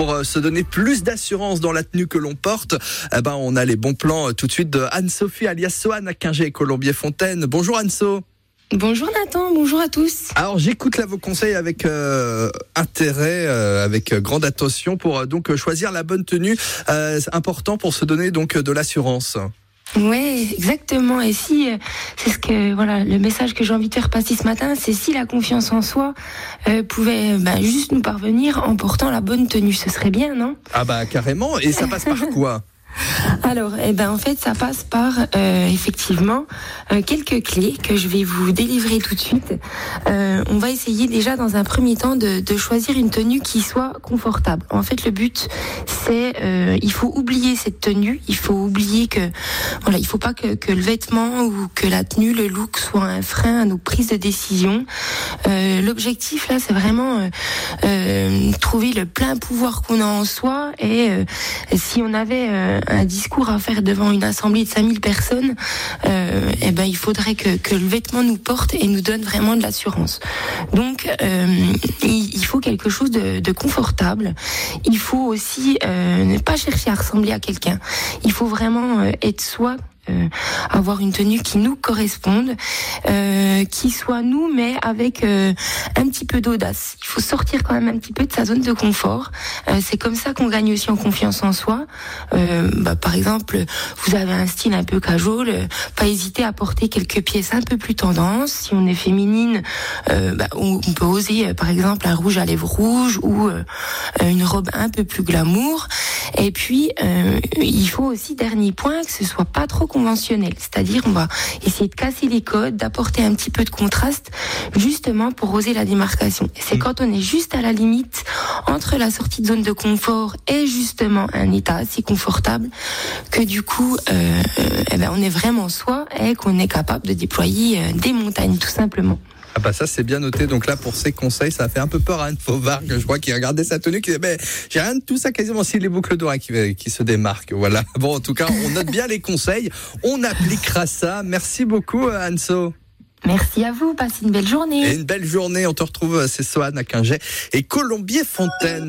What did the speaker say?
pour se donner plus d'assurance dans la tenue que l'on porte. Eh ben, on a les bons plans tout de suite de Anne-Sophie alias Sohan à Quingé et Colombier-Fontaine. Bonjour Anne-So. Bonjour Nathan, bonjour à tous. Alors j'écoute là vos conseils avec euh, intérêt, euh, avec grande attention pour euh, donc choisir la bonne tenue. c'est important pour se donner donc de l'assurance. Oui, exactement. Et si c'est ce que voilà le message que j'ai envie de faire passer ce matin, c'est si la confiance en soi pouvait bah, juste nous parvenir en portant la bonne tenue, ce serait bien, non? Ah bah carrément. Et ça passe par quoi? Alors, eh ben, en fait, ça passe par euh, effectivement euh, quelques clés que je vais vous délivrer tout de suite. Euh, on va essayer déjà dans un premier temps de, de, choisir une tenue qui soit confortable. En fait, le but, c'est il faut oublier cette tenue. Il faut oublier que voilà, il faut pas que, que, le vêtement ou que la tenue, le look soit un frein à nos prises de décision. L'objectif là, c'est vraiment trouver le plein pouvoir qu'on a en soi et si on avait un discours à faire devant une assemblée de 5000 personnes, euh, eh ben, il faudrait que, que, le vêtement nous porte et nous donne vraiment de l'assurance. Donc, euh, il, faut quelque chose de, de, confortable. Il faut aussi euh, ne pas chercher à ressembler à quelqu'un. Il faut vraiment euh, être soi avoir une tenue qui nous corresponde, euh, qui soit nous, mais avec euh, un petit peu d'audace. Il faut sortir quand même un petit peu de sa zone de confort. c'est comme ça qu'on gagne aussi en confiance en soi. Bah, par exemple, vous avez un style un peu casual, pas hésiter à porter quelques pièces un peu plus tendance. Si on est féminine, bah, on, peut oser, par exemple, un rouge à lèvres rouge ou une robe un peu plus glamour. Et puis, il faut aussi, dernier point, que ce soit pas trop conventionnel. C'est-à-dire, on va essayer de casser les codes, d'apporter un petit peu de contraste, justement pour oser la démarcation. c'est mm. quand on est juste à la limite entre la sortie de zone de confort et justement un état assez confortable que du coup, euh, eh ben, on est vraiment soi et qu'on est capable de déployer euh, des montagnes, tout simplement. Ah bah ça c'est bien noté. Donc là pour ces conseils, ça a fait un peu peur à Anne Fauvard que je vois qui regardait sa tenue, qui disait mais j'ai rien de tout ça quasiment si les boucles d'oreilles qui, qui se démarquent. Voilà. Bon en tout cas on note bien les conseils, on appliquera ça. Merci beaucoup Anso. Merci à vous, passez une belle journée. Et une belle journée, on te retrouve, c'est Sohan à Quinget et Colombier Fontaine.